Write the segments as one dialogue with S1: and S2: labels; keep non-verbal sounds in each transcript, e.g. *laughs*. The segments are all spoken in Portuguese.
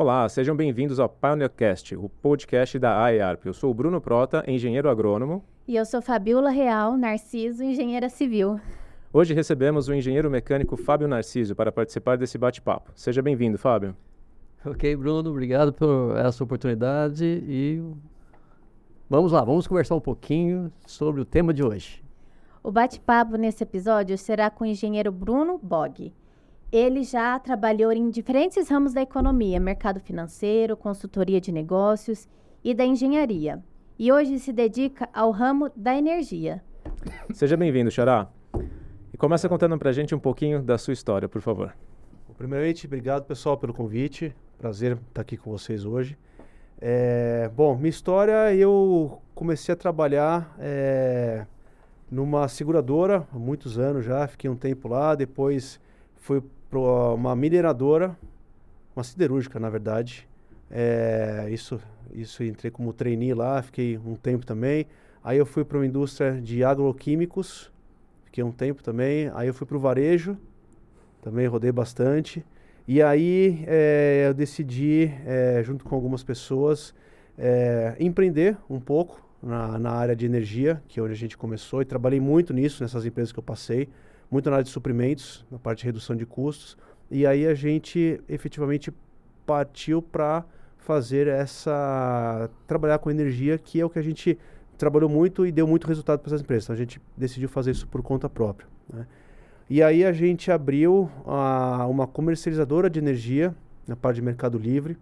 S1: Olá, sejam bem-vindos ao Pioneercast, o podcast da AEARP. Eu sou o Bruno Prota, engenheiro agrônomo.
S2: E eu sou Fabiola Real, Narciso, engenheira civil.
S1: Hoje recebemos o engenheiro mecânico Fábio Narciso para participar desse bate-papo. Seja bem-vindo, Fábio.
S3: Ok, Bruno, obrigado por essa oportunidade e vamos lá, vamos conversar um pouquinho sobre o tema de hoje.
S2: O bate-papo nesse episódio será com o engenheiro Bruno Bog. Ele já trabalhou em diferentes ramos da economia, mercado financeiro, consultoria de negócios e da engenharia. E hoje se dedica ao ramo da energia.
S1: Seja bem-vindo, Xará. E começa contando pra gente um pouquinho da sua história, por favor.
S4: Primeiramente, obrigado pessoal pelo convite. Prazer estar aqui com vocês hoje. É, bom, minha história, eu comecei a trabalhar é, numa seguradora há muitos anos já, fiquei um tempo lá, depois fui para uma mineradora, uma siderúrgica, na verdade. É, isso, isso entrei como trainee lá, fiquei um tempo também. Aí eu fui para uma indústria de agroquímicos, fiquei um tempo também. Aí eu fui para o varejo, também rodei bastante. E aí é, eu decidi, é, junto com algumas pessoas, é, empreender um pouco na, na área de energia, que é onde a gente começou, e trabalhei muito nisso, nessas empresas que eu passei muito na área de suprimentos, na parte de redução de custos. E aí a gente efetivamente partiu para fazer essa trabalhar com energia, que é o que a gente trabalhou muito e deu muito resultado para essas empresas. Então a gente decidiu fazer isso por conta própria. Né? E aí a gente abriu a, uma comercializadora de energia na parte de Mercado Livre,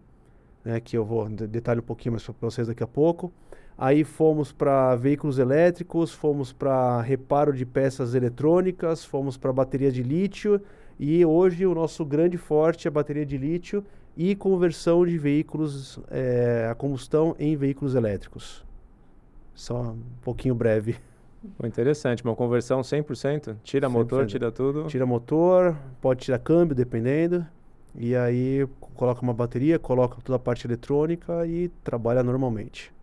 S4: né, que eu vou detalhar um pouquinho mais para vocês daqui a pouco. Aí fomos para veículos elétricos, fomos para reparo de peças eletrônicas, fomos para bateria de lítio e hoje o nosso grande forte é a bateria de lítio e conversão de veículos é, a combustão em veículos elétricos. Só um pouquinho breve.
S1: Interessante, uma conversão 100%? Tira 100%. motor, tira tudo?
S4: Tira motor, pode tirar câmbio, dependendo. E aí coloca uma bateria, coloca toda a parte eletrônica e trabalha normalmente.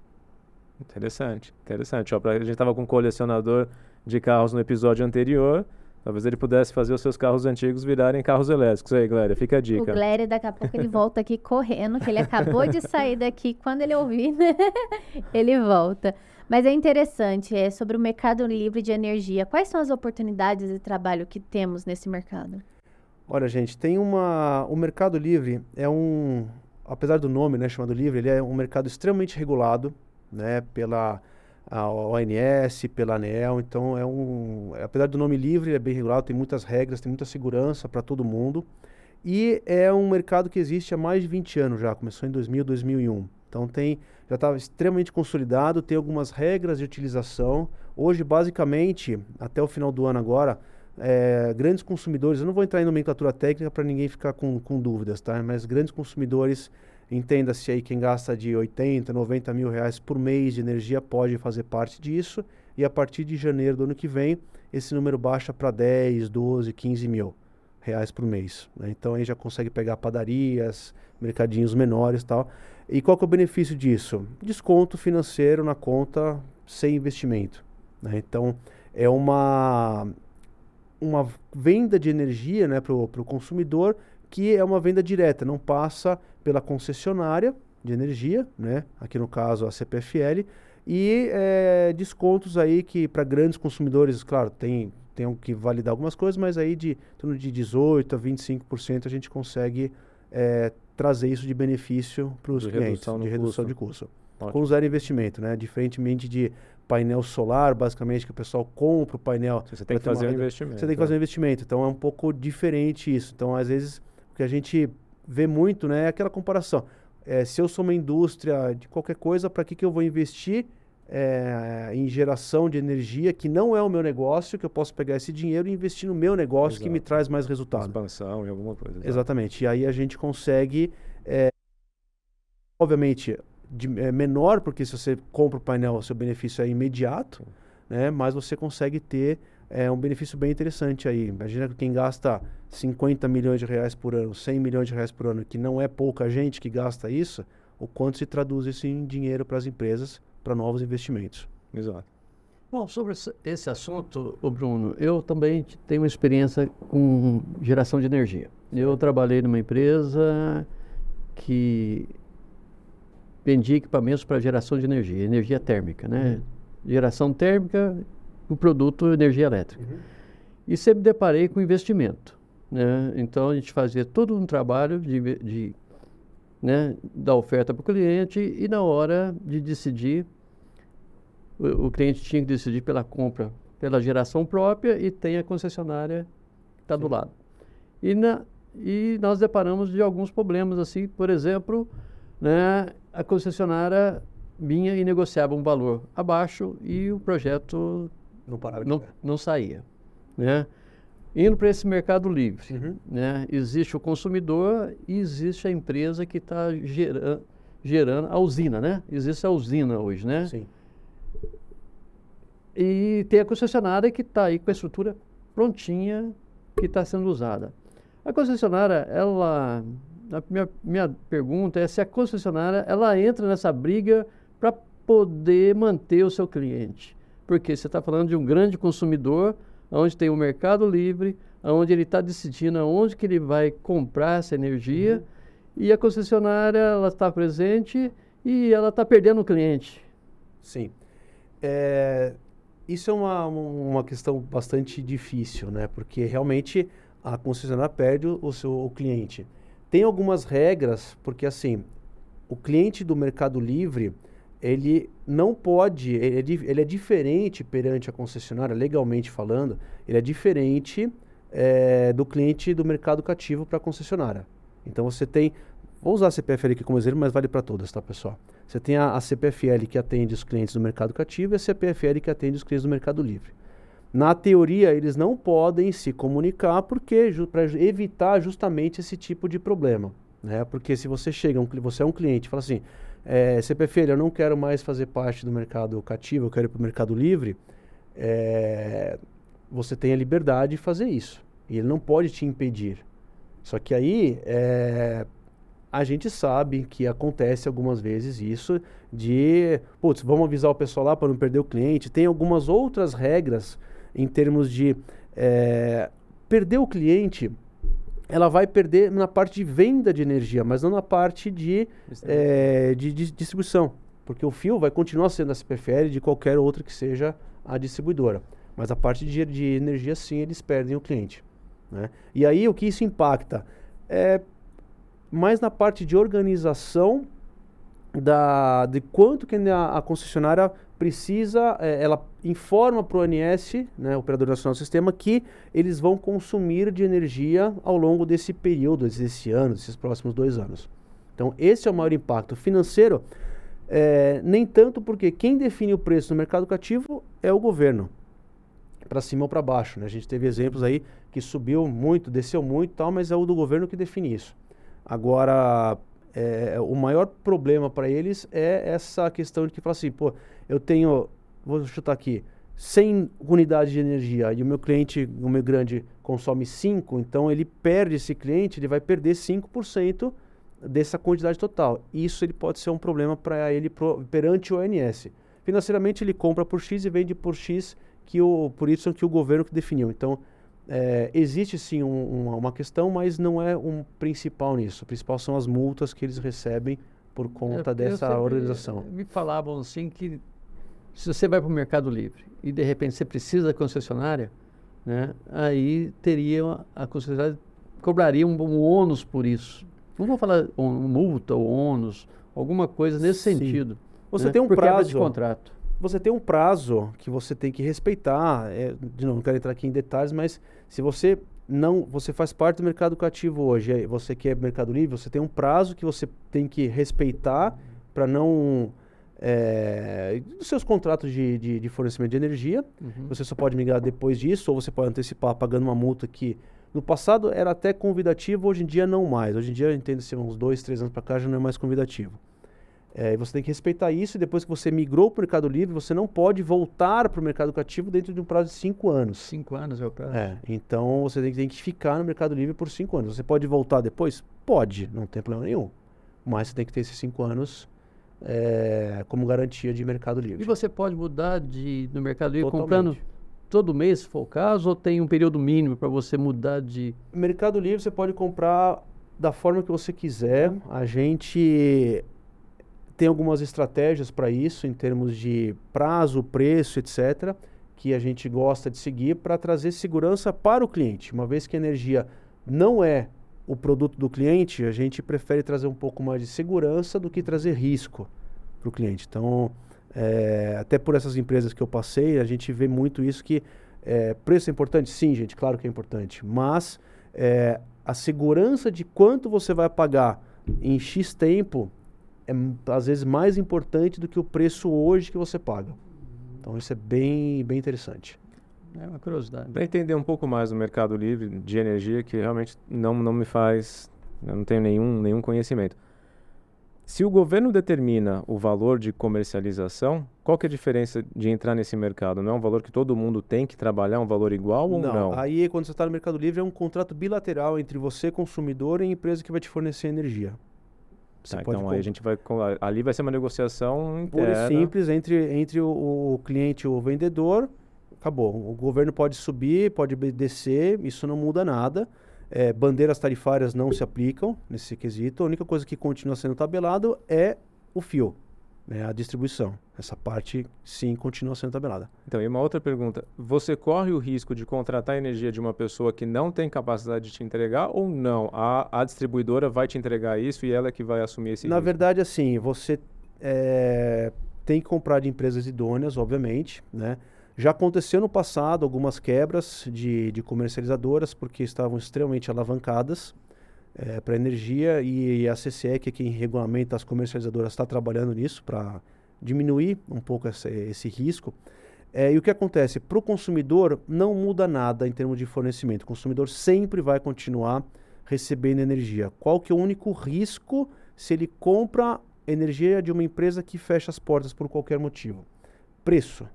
S1: Interessante, interessante. Ó, pra, a gente estava com um colecionador de carros no episódio anterior. Talvez ele pudesse fazer os seus carros antigos virarem carros elétricos. Aí, Glória, fica a dica.
S2: O Glória, daqui a pouco ele volta aqui *laughs* correndo, que ele acabou de sair daqui. Quando ele ouvir, né? *laughs* ele volta. Mas é interessante, é sobre o mercado livre de energia. Quais são as oportunidades de trabalho que temos nesse mercado?
S4: Olha, gente, tem uma. O Mercado Livre é um. Apesar do nome, né, chamado livre, ele é um mercado extremamente regulado né, pela ONS, pela ANEL, então é um, apesar do nome livre, é bem regulado, tem muitas regras, tem muita segurança para todo mundo. E é um mercado que existe há mais de 20 anos já, começou em 2000, 2001. Então tem, já estava extremamente consolidado, tem algumas regras de utilização. Hoje, basicamente, até o final do ano agora, é, grandes consumidores, eu não vou entrar em nomenclatura técnica para ninguém ficar com, com dúvidas, tá? Mas grandes consumidores Entenda-se aí quem gasta de 80, 90 mil reais por mês de energia pode fazer parte disso. E a partir de janeiro do ano que vem, esse número baixa para 10, 12, 15 mil reais por mês. Né? Então aí já consegue pegar padarias, mercadinhos menores tal. E qual que é o benefício disso? Desconto financeiro na conta sem investimento. Né? Então é uma, uma venda de energia né, para o consumidor que é uma venda direta, não passa pela concessionária de energia, né? aqui no caso a CPFL, e é, descontos aí que para grandes consumidores, claro, tem, tem que validar algumas coisas, mas aí de torno de 18% a 25% a gente consegue é, trazer isso de benefício para os clientes, de redução custo. de custo. Ótimo. Com zero investimento, né? Diferentemente de painel solar, basicamente, que o pessoal compra o painel.
S1: Você tem que fazer um investimento.
S4: Você tem que fazer um investimento. Então é um pouco diferente isso. Então, às vezes, o que a gente vê muito né, é aquela comparação. É, se eu sou uma indústria de qualquer coisa, para que, que eu vou investir é, em geração de energia que não é o meu negócio, que eu posso pegar esse dinheiro e investir no meu negócio Exato. que me traz mais resultado.
S1: Expansão e alguma coisa.
S4: Exato. Exatamente. E aí a gente consegue, é, obviamente, de, é menor, porque se você compra o painel, o seu benefício é imediato, né, mas você consegue ter é um benefício bem interessante aí. Imagina quem gasta 50 milhões de reais por ano, 100 milhões de reais por ano, que não é pouca gente que gasta isso, o quanto se traduz isso em dinheiro para as empresas, para novos investimentos.
S1: Exato.
S3: Bom, sobre esse assunto, o Bruno, eu também tenho uma experiência com geração de energia. Eu trabalhei numa empresa que vendia equipamentos para geração de energia, energia térmica, né? Geração térmica, o produto energia elétrica. E sempre deparei com investimento, né? Então a gente fazia todo um trabalho de, de né, da oferta para o cliente e na hora de decidir, o, o cliente tinha que decidir pela compra, pela geração própria e tem a concessionária que está do lado. E, na, e nós deparamos de alguns problemas, assim, por exemplo, né, a concessionária vinha e negociava um valor abaixo e o projeto
S4: Não parava de
S3: não, não saía. Né? Indo para esse mercado livre,
S4: Uhum.
S3: né? existe o consumidor e existe a empresa que está gera, gerando a usina, né? Existe a usina hoje, né?
S4: Sim.
S3: E tem a concessionária que está aí com a estrutura prontinha que está sendo usada. A concessionária, ela, a minha, minha pergunta é se a concessionária ela entra nessa briga para poder manter o seu cliente, porque você está falando de um grande consumidor, onde tem o mercado livre, onde ele está decidindo aonde que ele vai comprar essa energia e a concessionária ela está presente e ela está perdendo o cliente.
S4: Sim. É, isso é uma, uma questão bastante difícil, né? Porque realmente a concessionária perde o, o seu o cliente. Tem algumas regras, porque assim, o cliente do Mercado Livre, ele não pode, ele é, ele é diferente perante a concessionária, legalmente falando, ele é diferente eh, do cliente do mercado cativo para a concessionária. Então você tem, vou usar a CPFL aqui como exemplo, mas vale para todas, tá pessoal? Você tem a, a CPFL que atende os clientes do mercado cativo e a CPFL que atende os clientes do mercado livre. Na teoria, eles não podem se comunicar porque para evitar justamente esse tipo de problema, né? Porque se você chega, um, você é um cliente, fala assim, é, CPFL, eu não quero mais fazer parte do mercado cativo, eu quero ir para o mercado livre, é, você tem a liberdade de fazer isso. E ele não pode te impedir. Só que aí, é, a gente sabe que acontece algumas vezes isso de, putz, vamos avisar o pessoal lá para não perder o cliente. Tem algumas outras regras em termos de é, perder o cliente, ela vai perder na parte de venda de energia, mas não na parte de, é, de, de distribuição. Porque o fio vai continuar sendo a CPFL de qualquer outra que seja a distribuidora. Mas a parte de, de energia, sim, eles perdem o cliente. Né? E aí o que isso impacta? É mais na parte de organização da, de quanto que a, a concessionária precisa, eh, ela informa para o ONS, né, Operador Nacional do Sistema, que eles vão consumir de energia ao longo desse período, desse ano, desses próximos dois anos. Então, esse é o maior impacto financeiro, eh, nem tanto porque quem define o preço no mercado cativo é o governo, para cima ou para baixo. Né? A gente teve exemplos aí que subiu muito, desceu muito tal, mas é o do governo que define isso. Agora, é, o maior problema para eles é essa questão de que fala assim, pô, eu tenho, vou chutar aqui, 100 unidades de energia e o meu cliente, o meu grande, consome 5, então ele perde esse cliente, ele vai perder 5% dessa quantidade total. Isso ele pode ser um problema para ele pro, perante o ONS. Financeiramente ele compra por X e vende por X que o, por Y que o governo que definiu. Então, é, existe sim um, uma, uma questão, mas não é um principal nisso. O principal são as multas que eles recebem por conta
S3: eu
S4: dessa
S3: sempre-
S4: organização.
S3: Me falavam assim que se você vai para o Mercado Livre e de repente você precisa da concessionária, né, aí teria a concessionária cobraria um, um ônus por isso. Não vou falar um, multa ou ônus, alguma coisa nesse
S4: Sim.
S3: sentido.
S4: Você
S3: né,
S4: tem um
S3: por quebra de
S4: prazo.
S3: contrato.
S4: Você tem um prazo que você tem que respeitar. é, de novo, não quero entrar aqui em detalhes, mas se você não, você faz parte do mercado cativo hoje, você quer mercado livre, você tem um prazo que você tem que respeitar para não é, os seus contratos de, de, de fornecimento de energia.
S3: Uhum.
S4: Você só pode migrar depois disso, ou você pode antecipar pagando uma multa que no passado era até convidativo, hoje em dia não mais. Hoje em dia, entende-se, uns dois, três anos para cá já não é mais convidativo. É, e você tem que respeitar isso, e depois que você migrou para o Mercado Livre, você não pode voltar para o mercado cativo dentro de um prazo de cinco anos.
S3: Cinco anos é o prazo.
S4: É, então você tem que, tem que ficar no Mercado Livre por cinco anos. Você pode voltar depois? Pode, não tem problema nenhum. Mas você tem que ter esses cinco anos é, como garantia de Mercado Livre.
S3: E você pode mudar de, no Mercado Livre
S4: Totalmente.
S3: comprando todo mês, se for o caso, ou tem um período mínimo para você mudar de.
S4: Mercado Livre você pode comprar da forma que você quiser. A gente tem algumas estratégias para isso, em termos de prazo, preço, etc., que a gente gosta de seguir para trazer segurança para o cliente. Uma vez que a energia não é o produto do cliente, a gente prefere trazer um pouco mais de segurança do que trazer risco para o cliente. Então, é, até por essas empresas que eu passei, a gente vê muito isso que é, preço é importante? Sim, gente, claro que é importante. Mas é, a segurança de quanto você vai pagar em X tempo é às vezes mais importante do que o preço hoje que você paga. Então isso é bem, bem interessante.
S3: É uma curiosidade.
S1: Para entender um pouco mais o mercado livre de energia, que realmente não, não me faz, eu não tenho nenhum, nenhum conhecimento. Se o governo determina o valor de comercialização, qual que é a diferença de entrar nesse mercado? Não é um valor que todo mundo tem que trabalhar, um valor igual ou não?
S4: Não, aí quando você está no Mercado Livre é um contrato bilateral entre você, consumidor, e a empresa que vai te fornecer energia.
S1: Tá, então aí a gente vai ali vai ser uma negociação interna.
S4: Pura e simples entre entre o, o, cliente e o vendedor. Acabou. O governo pode subir, pode descer, isso não muda nada. É, bandeiras tarifárias não se aplicam nesse quesito. A única coisa que continua sendo tabelado é o fio, né, a distribuição. Essa parte, sim, continua sendo tabelada.
S1: Então, e uma outra pergunta. Você corre o risco de contratar energia de uma pessoa que não tem capacidade de te entregar ou não? A, a distribuidora vai te entregar isso e ela é que vai assumir esse
S4: Na
S1: risco?
S4: verdade, assim, você é, tem que comprar de empresas idôneas, obviamente, né? Já aconteceu no passado algumas quebras de, de comercializadoras porque estavam extremamente alavancadas é, para energia e a CCE, que é quem regulamenta as comercializadoras, está trabalhando nisso para diminuir um pouco esse, esse risco. É, e o que acontece? Para o consumidor não muda nada em termos de fornecimento. O consumidor sempre vai continuar recebendo energia. Qual que é o único risco se ele compra energia de uma empresa que fecha as portas por qualquer motivo? Preço.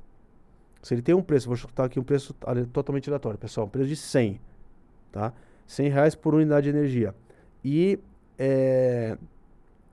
S4: Se ele tem um preço, vou chutar aqui um preço totalmente aleatório, pessoal, um preço de 100, tá? 100 reais por unidade de energia. E é,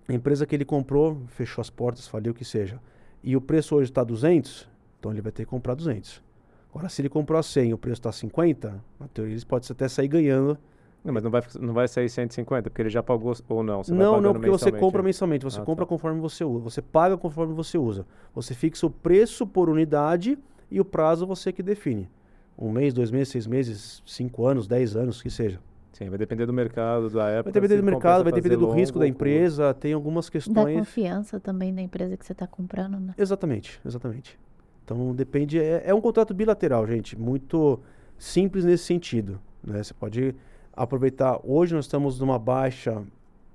S4: a empresa que ele comprou fechou as portas, faliu o que seja. E o preço hoje está 200, então ele vai ter que comprar 200. Agora, se ele comprou a 100 e o preço está 50, na teoria ele pode até sair ganhando.
S1: Não, mas não vai, não vai sair 150, porque ele já pagou ou não?
S4: Você não, não, porque você compra mensalmente. Você ah, compra tá. conforme você usa. Você paga conforme você usa. Você fixa o preço por unidade e o prazo você que define. Um mês, dois meses, seis meses, cinco anos, dez anos, que seja.
S1: Sim, vai depender do mercado, da época.
S4: Vai depender do mercado, vai depender do risco da empresa, tem algumas questões. Da
S2: confiança também da empresa que você está comprando, né?
S4: Exatamente, exatamente. Então depende, é, é, um contrato bilateral, gente, muito simples nesse sentido. Né? Você pode aproveitar. Hoje nós estamos numa baixa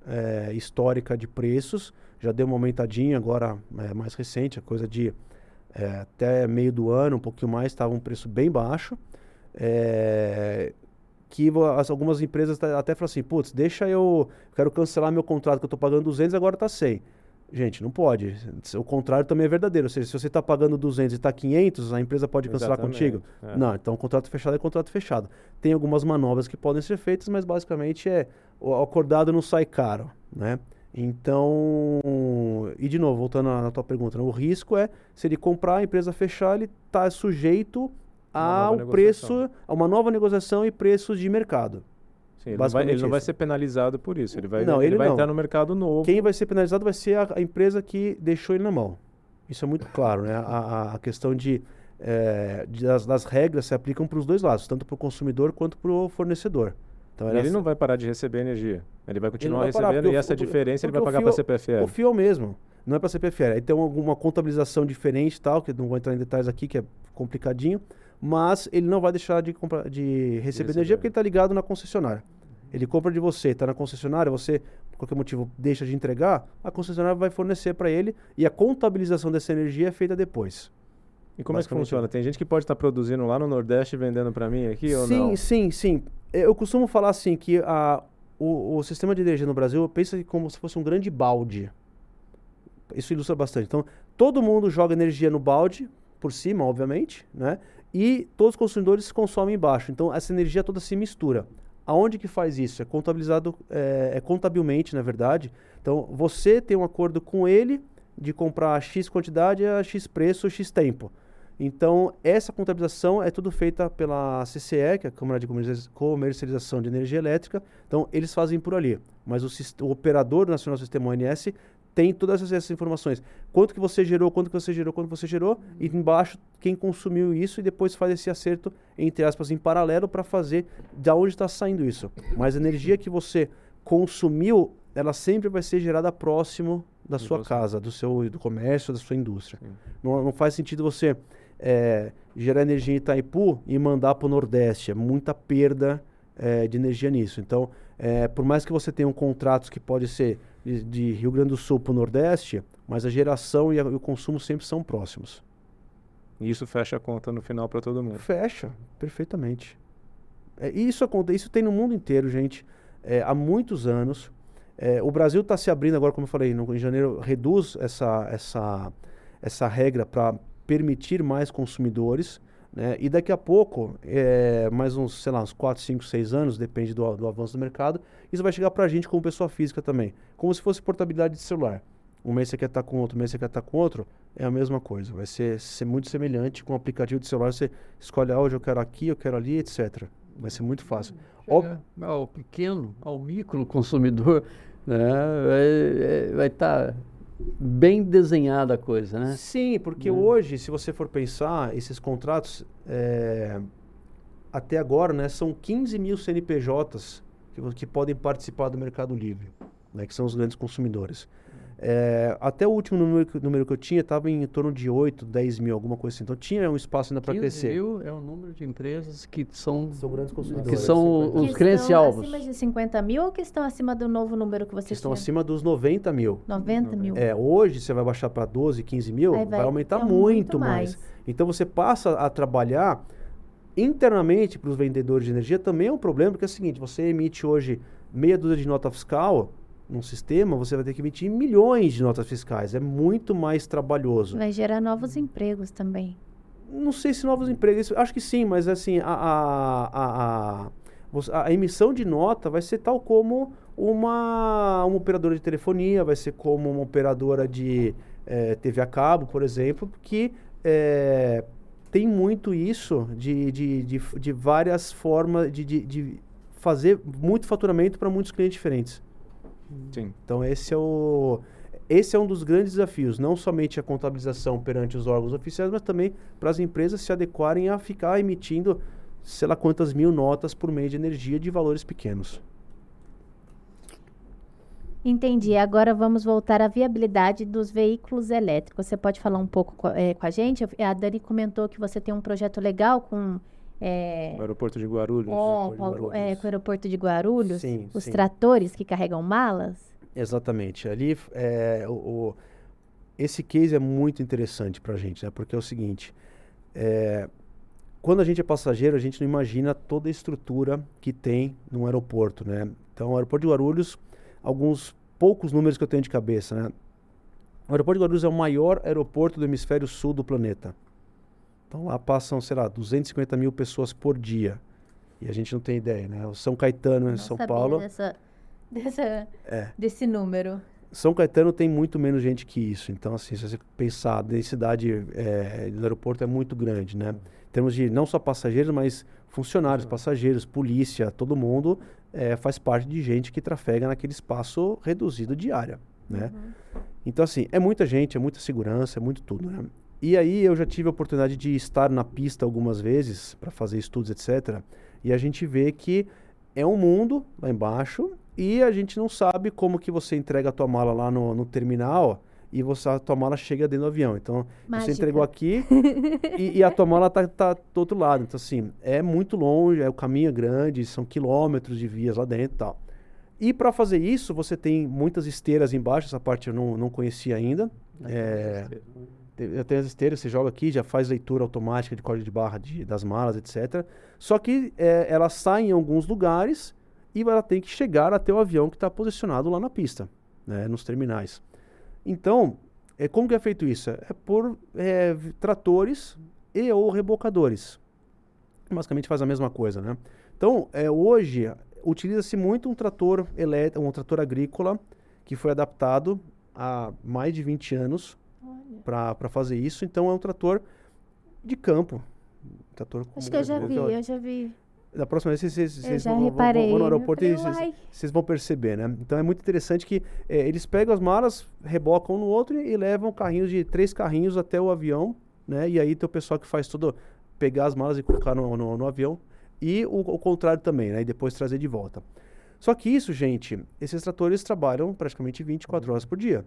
S4: é, histórica de preços, já deu uma aumentadinha agora é, mais recente, a coisa de é, até meio do ano, um pouquinho mais, estava um preço bem baixo. É, que as, algumas empresas até falam assim, putz, deixa eu, quero cancelar meu contrato que eu estou pagando 200 agora está 100. Gente, não pode. O contrário também é verdadeiro. Ou seja, se você está pagando 200 e está 500, a empresa pode cancelar Exatamente, contigo? É. Não, então contrato fechado é contrato fechado. Tem algumas manobras que podem ser feitas, mas basicamente é o acordado não sai caro, né? Então, e de novo, voltando à tua pergunta, né? o risco é se ele comprar, a empresa fechar, ele está sujeito ao preço, a uma nova negociação e preços de mercado.
S1: Sim, ele, não vai, ele não vai, ser penalizado por isso. Ele vai, não, ele, ele vai não. entrar no mercado novo.
S4: Quem vai ser penalizado vai ser a, a, empresa que deixou ele na mão. Isso é muito claro, né? A, a questão de, é, de das, das, regras se aplicam para os dois lados, tanto para o consumidor quanto para o fornecedor.
S1: Então, ele, ele não vai parar de receber energia. Ele vai continuar ele vai recebendo parar, e essa diferença ele vai pagar para a CPFL.
S4: O fio é o mesmo. Não é para a CPFL. Aí tem alguma contabilização diferente tal, que não vou entrar em detalhes aqui, que é complicadinho. Mas ele não vai deixar de, comprar, de receber energia porque ele está ligado na concessionária. Ele compra de você, está na concessionária, você, por qualquer motivo, deixa de entregar, a concessionária vai fornecer para ele e a contabilização dessa energia é feita depois.
S1: E como é que funciona? Tem gente que pode estar tá produzindo lá no Nordeste e vendendo para mim aqui
S4: sim,
S1: ou não?
S4: Sim, sim, sim. Eu costumo falar assim que a, o, o sistema de energia no Brasil pensa como se fosse um grande balde. Isso ilustra bastante. Então, todo mundo joga energia no balde, por cima, obviamente, né? E todos os consumidores consomem embaixo. Então, essa energia toda se mistura. Aonde que faz isso? É contabilizado, é, é contabilmente, na verdade. Então, você tem um acordo com ele de comprar X quantidade a X preço, X tempo. Então, essa contabilização é tudo feita pela CCE, que é a Câmara de Comercialização de Energia Elétrica. Então, eles fazem por ali. Mas o, o operador nacional do sistema ONS tem todas essas informações. Quanto que você gerou, quanto que você gerou, quanto você gerou, e embaixo quem consumiu isso e depois faz esse acerto, entre aspas, em paralelo para fazer de onde está saindo isso. Mas a energia que você consumiu, ela sempre vai ser gerada próximo da sua casa, do seu do comércio, da sua indústria. Não, não faz sentido você é, gerar energia em Itaipu e mandar para o Nordeste. É muita perda é, de energia nisso. Então, é, por mais que você tenha um contratos que pode ser de, de Rio Grande do Sul para o Nordeste, mas a geração e, a, e, o consumo sempre são próximos.
S1: E isso fecha a conta no final para todo mundo?
S4: Fecha, perfeitamente. É, isso, acontece, isso tem no mundo inteiro, gente. É, há muitos anos. É, o Brasil está se abrindo agora, como eu falei, no, em janeiro reduz essa, essa, essa regra para permitir mais consumidores. Né? E daqui a pouco, é, mais uns, sei lá, uns 4, 5, 6 anos, depende do, do avanço do mercado, isso vai chegar para a gente como pessoa física também. Como se fosse portabilidade de celular. Um mês você quer estar com outro, um mês você quer estar com outro, é a mesma coisa. Vai ser, ser muito semelhante com o aplicativo de celular. Você escolhe, ah, hoje eu quero aqui, eu quero ali, etc. Vai ser muito fácil.
S3: Chega ao pequeno, ao micro consumidor, né? vai estar tá bem desenhada a coisa, né?
S4: Sim, porque hoje, se você for pensar, esses contratos, é, até agora, né, são 15 mil CNPJs que, que podem participar do Mercado Livre, né, que são os grandes consumidores. É, até o último número, número que eu tinha estava em torno de 8, 10 mil, alguma coisa assim. Então tinha um espaço ainda para crescer.
S3: mil é o número de empresas que são,
S4: são grandes consumidores.
S3: Que são os clientes alvos.
S2: acima de 50 mil ou que estão acima do novo número que você que
S4: Estão acima dos 90 mil.
S2: 90 mil.
S4: É, hoje você vai baixar para 12, 15 mil, vai, vai, aumentar muito, muito mais. mais. Então você passa a trabalhar internamente para os vendedores de energia também é um problema, porque é o seguinte, você emite hoje meia dúzia de nota fiscal, num sistema, você vai ter que emitir milhões de notas fiscais. É muito mais trabalhoso.
S2: Vai gerar novos empregos também.
S4: Não sei se novos empregos, acho que sim, mas assim, a, a, a, a, emissão de nota vai ser tal como uma, uma operadora de telefonia, vai ser como uma operadora de é, TV a cabo, por exemplo, que é, tem muito isso de, de, de, de várias formas de, de, de fazer muito faturamento para muitos clientes diferentes.
S1: Sim.
S4: Então esse é o esse é um dos grandes desafios, não somente a contabilização perante os órgãos oficiais, mas também para as empresas se adequarem a ficar emitindo sei lá quantas mil notas por mês de energia de valores pequenos.
S2: Entendi. Agora vamos voltar à viabilidade dos veículos elétricos. Você pode falar um pouco com, é, com a gente? A Dani comentou que você tem um projeto legal com
S1: é, o aeroporto de Guarulhos.
S2: Oh, de Guarulhos. É, com o aeroporto de Guarulhos.
S4: Sim,
S2: os
S4: sim.
S2: tratores que carregam malas.
S4: Exatamente. Ali, é, o, o, esse case é muito interessante para a gente, né? Porque é o seguinte, é, quando a gente é passageiro, a gente não imagina toda a estrutura que tem num aeroporto, né? Então, o aeroporto de Guarulhos, alguns poucos números que eu tenho de cabeça, né? O aeroporto de Guarulhos é o maior aeroporto do hemisfério sul do planeta. Então lá passam, sei lá, 250 mil pessoas por dia. E a gente não tem ideia, né? O São Caetano em São Paulo.
S2: Dessa, *laughs* dessa, é. Desse número.
S4: São Caetano tem muito menos gente que isso. Então, assim, se você pensar, a densidade é, do aeroporto é muito grande, né? Em termos de não só passageiros, mas funcionários, passageiros, polícia, todo mundo é, faz parte de gente que trafega naquele espaço reduzido de área, né? Uhum. Então, assim, é muita gente, é muita segurança, é muito tudo, né? E aí eu já tive a oportunidade de estar na pista algumas vezes para fazer estudos, etc. E a gente vê que é um mundo lá embaixo e a gente não sabe como que você entrega a tua mala lá no, no terminal e você, a tua mala chega dentro do avião. Então, Mágica. você entregou aqui e, e, a tua mala tá, tá do outro lado. Então, assim, é muito longe, é, o caminho é grande, são quilômetros de vias lá dentro e tal. E para fazer isso, você tem muitas esteiras embaixo, essa parte eu não, não conhecia ainda. É, já tem as esteiras, você joga aqui, já faz leitura automática de código de barra de, das malas, etc. Só que é, ela sai em alguns lugares e ela tem que chegar até o avião que está posicionado lá na pista, né, nos terminais. Então, é, como que é feito isso? É por é, tratores e ou rebocadores. Basicamente faz a mesma coisa, né? Então, é, hoje, utiliza-se muito um trator elétrico, um trator agrícola que foi adaptado há mais de 20 anos para fazer isso. Então é um trator de campo. Trator
S2: Acho que eu já vi, eu já vi.
S4: Da próxima vez vocês, vocês, vocês vão, vão- vão no aeroporto e
S2: falei,
S4: vocês,
S2: "Uai".
S4: vocês vão perceber, né? Então é muito interessante que eh, eles pegam as malas, rebocam um no outro e, e levam carrinhos de três carrinhos até o avião, né? E aí tem o pessoal que faz tudo, pegar as malas e colocar no, no, no avião. E o, o contrário também, né? E depois trazer de volta. Só que isso, gente, esses tratores trabalham praticamente 24 horas por dia.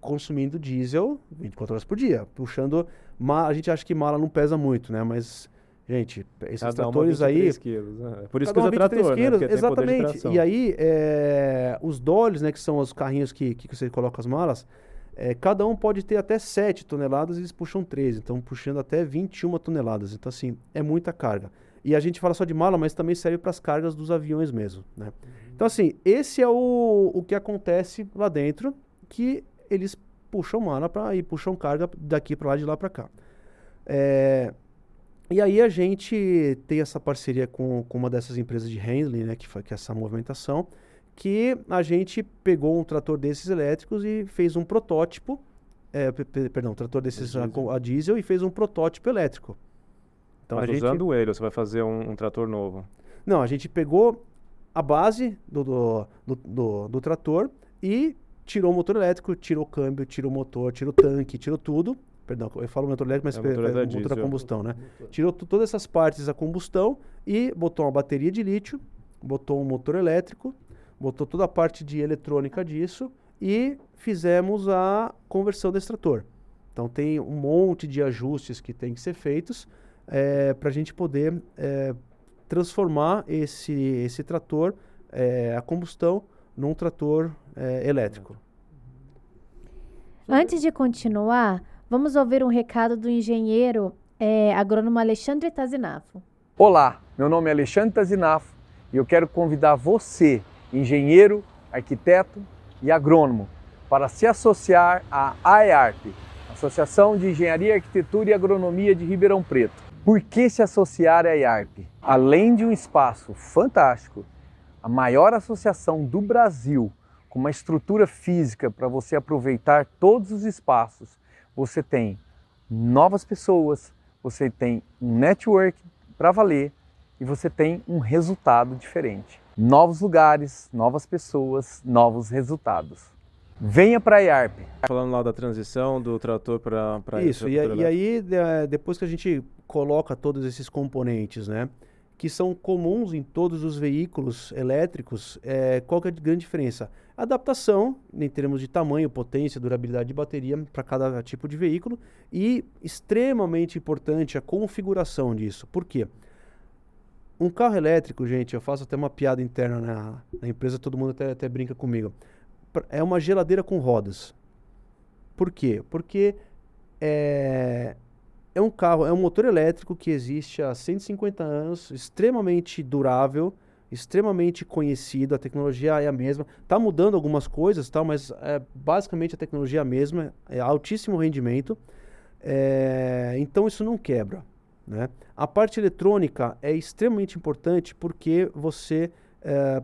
S4: Consumindo diesel 24 horas por dia. Puxando. A gente acha que mala não pesa muito, né? Mas, gente, esses
S1: Cada
S4: tratores aí.
S1: 23 quilos, né? Por isso que usa
S4: 23
S1: trator, né?
S4: quilos,
S1: de
S4: exatamente. E aí, é, os dollies, né, que são os carrinhos que, que você coloca as malas, é, cada um pode ter até 7 toneladas e eles puxam 13. Então, puxando até 21 toneladas. Então, assim, é muita carga. E a gente fala só de mala, mas também serve para as cargas dos aviões mesmo, né? Então, assim, esse é o, o que acontece lá dentro, que eles puxam mala pra, e puxam carga daqui para lá, de lá para cá. É, e aí a gente tem essa parceria com, com uma dessas empresas de handling, né, que, que é essa movimentação, que a gente pegou um trator desses elétricos e fez um protótipo, é, pe- pe- perdão, um trator desses a, a diesel e fez um protótipo elétrico. Então
S1: Mas
S4: a gente,
S1: usando ele, você vai fazer um, um trator novo.
S4: não, a gente pegou a base do, do, do, do- do trator e tirou o motor elétrico, tirou o câmbio, tirou o motor, tirou o tanque, tirou tudo. Perdão, eu falo motor elétrico, mas
S1: É,
S4: é,
S1: motor é da
S4: motor a
S1: diesel.
S4: combustão, né? Tirou todas essas partes da combustão e botou uma bateria de lítio, botou um motor elétrico, botou toda a parte de eletrônica disso e fizemos a conversão desse trator. Então tem um monte de ajustes que tem que ser feitos para a gente poder eh, transformar esse, esse trator, eh, a combustão, num trator eh, elétrico.
S2: Antes de continuar, vamos ouvir um recado do engenheiro eh, agrônomo Alexandre Tazinafo.
S5: Olá, meu nome é Alexandre Tazinafo e eu quero convidar você, engenheiro, arquiteto e agrônomo, para se associar à AEARP, Associação de Engenharia, Arquitetura e Agronomia de Ribeirão Preto. Por que se associar à AEARP? Além de um espaço fantástico, a maior associação do Brasil com uma estrutura física para você aproveitar todos os espaços, você tem novas pessoas, você tem um network para valer e você tem um resultado diferente. Novos lugares, novas pessoas, novos resultados. Venha para a IARP.
S1: Falando lá da transição do trator para
S4: Isso, e, e aí de- depois que a gente coloca todos esses componentes, né, que são comuns em todos os veículos elétricos, é, qual que é a grande diferença? Adaptação, em termos de tamanho, potência, durabilidade de bateria para cada tipo de veículo e extremamente importante a configuração disso. Por quê? Um carro elétrico, gente, eu faço até uma piada interna na, na empresa, todo mundo até, até brinca comigo. É uma geladeira com rodas. Por quê? Porque é, é um carro, é um motor elétrico que existe há 150 anos, extremamente durável, extremamente conhecido, a tecnologia é a mesma. Está mudando algumas coisas, tal, mas é, basicamente a tecnologia é a mesma, é altíssimo rendimento. É, então isso não quebra. Né? A parte eletrônica é extremamente importante porque você é,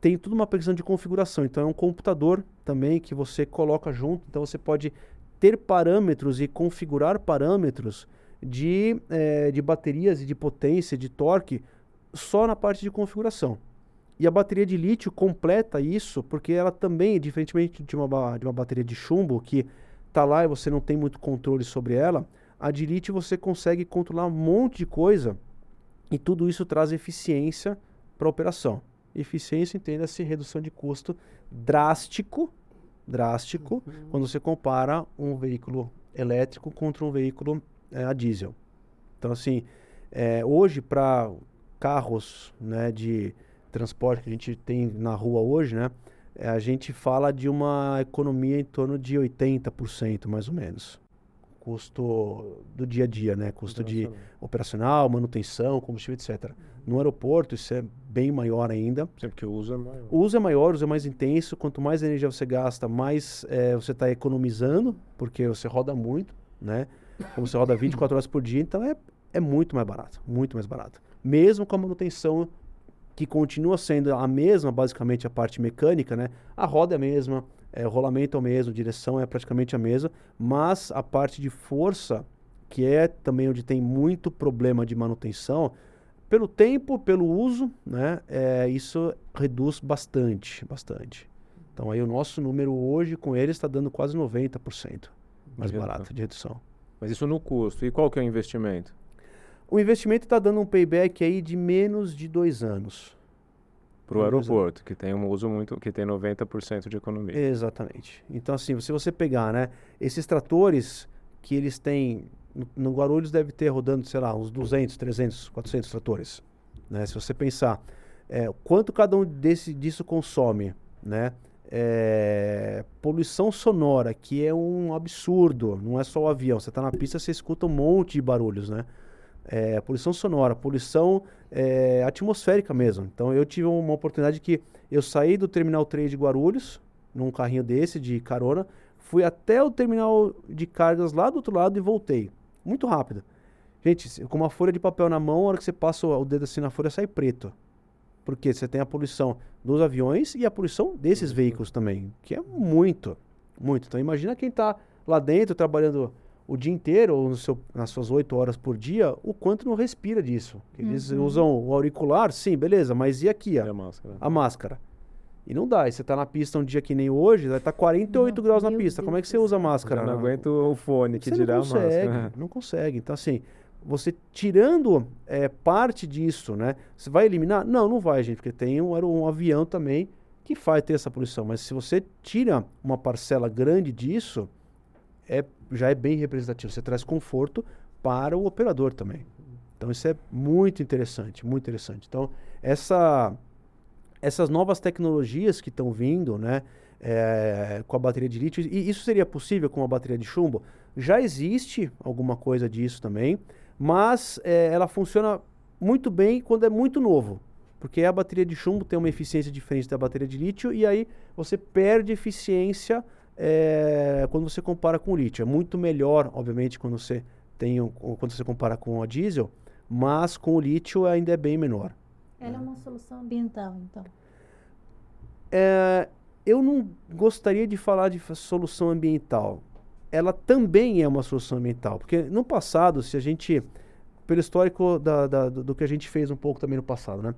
S4: tem tudo uma questão de configuração. Então é um computador também que você coloca junto. Então você pode ter parâmetros e configurar parâmetros de, eh, de baterias e de potência, de torque, só na parte de configuração. E a bateria de lítio completa isso, porque ela também, diferentemente de uma, de uma bateria de chumbo, que está lá e você não tem muito controle sobre ela, a de lítio você consegue controlar um monte de coisa e tudo isso traz eficiência para a operação. Eficiência, entenda-se, redução de custo drástico, drástico, quando você compara um veículo elétrico contra um veículo eh, a diesel. Então, assim, eh, hoje para carros né, de transporte que a gente tem na rua hoje, né, eh, a gente fala de uma economia em torno de 80%, mais ou menos. Custo do dia a dia, né? Custo de operacional, manutenção, combustível, etc. No aeroporto, isso é bem maior ainda.
S1: Sempre que o uso é maior.
S4: O uso é maior, o uso é mais intenso. Quanto mais energia você gasta, mais eh, você está economizando, porque você roda muito, né? Como você roda 24 horas por dia, então é, é muito mais barato, muito mais barato. Mesmo com a manutenção que continua sendo a mesma, basicamente a parte mecânica, né? A roda é a mesma, eh, o rolamento é o mesmo, a direção é praticamente a mesma, mas a parte de força que é também onde tem muito problema de manutenção, pelo tempo, pelo uso, né, é, isso reduz bastante, bastante. Então aí o nosso número hoje com ele está dando quase 90% mais barato de redução.
S1: Mas isso no custo. E qual que é o investimento?
S4: O investimento está dando um payback aí de menos de dois anos.
S1: Para o aeroporto, que tem um uso muito, que tem 90% de economia.
S4: Exatamente. Então, assim, se você pegar, né, esses tratores que eles têm, no, no Guarulhos deve ter rodando, sei lá, uns 200, 300, 400 tratores. Né? Se você pensar é, quanto cada um desse, disso consome, né? É, poluição sonora, que é um absurdo, não é só o avião. Você está na pista, você escuta um monte de barulhos, né? É, poluição sonora, poluição é, atmosférica mesmo. Então eu tive uma oportunidade que eu saí do terminal 3 de Guarulhos, num carrinho desse de carona, fui até o terminal de cargas lá do outro lado e voltei. Muito rápido. Gente, com uma folha de papel na mão, a hora que você passa o dedo assim na folha, sai preto. Porque você tem a poluição dos aviões e a poluição desses veículos também, que é muito, muito. Então imagina quem está lá dentro trabalhando o dia inteiro ou seu, nas suas oito horas por dia, o quanto não respira disso. Eles uhum. usam o auricular, sim, beleza, mas e aqui? Ó,
S1: e a máscara.
S4: A máscara. E não dá. E você está na pista um dia que nem hoje, vai estar tá 48 não, graus na pista. Deus Como é que você usa a máscara?
S1: Eu não, não aguento o fone que dirá a máscara. *laughs*
S4: Não consegue. Então, assim, você tirando é, parte disso, né? Você vai eliminar? Não, não vai, gente, porque tem um, um avião também que faz ter essa poluição. Mas se você tira uma parcela grande disso, é, já é bem representativo. Você traz conforto para o operador também. Então isso é muito interessante, muito interessante. Então essa, essas novas tecnologias que estão vindo, né, é, com a bateria de lítio, e isso seria possível com a bateria de chumbo? Já existe alguma coisa disso também mas é, ela funciona muito bem quando é muito novo. Porque a bateria de chumbo tem uma eficiência diferente da bateria de lítio e aí você perde eficiência é, quando você compara com o lítio. É muito melhor, obviamente, quando você tem quando você compara com a diesel, mas com o lítio ainda é bem menor.
S2: Ela é uma solução ambiental, então.
S4: É, eu não gostaria de falar de solução ambiental ela também é uma solução ambiental. Porque no passado, se a gente. Pelo histórico da, da, do que a gente fez um pouco também no passado, né?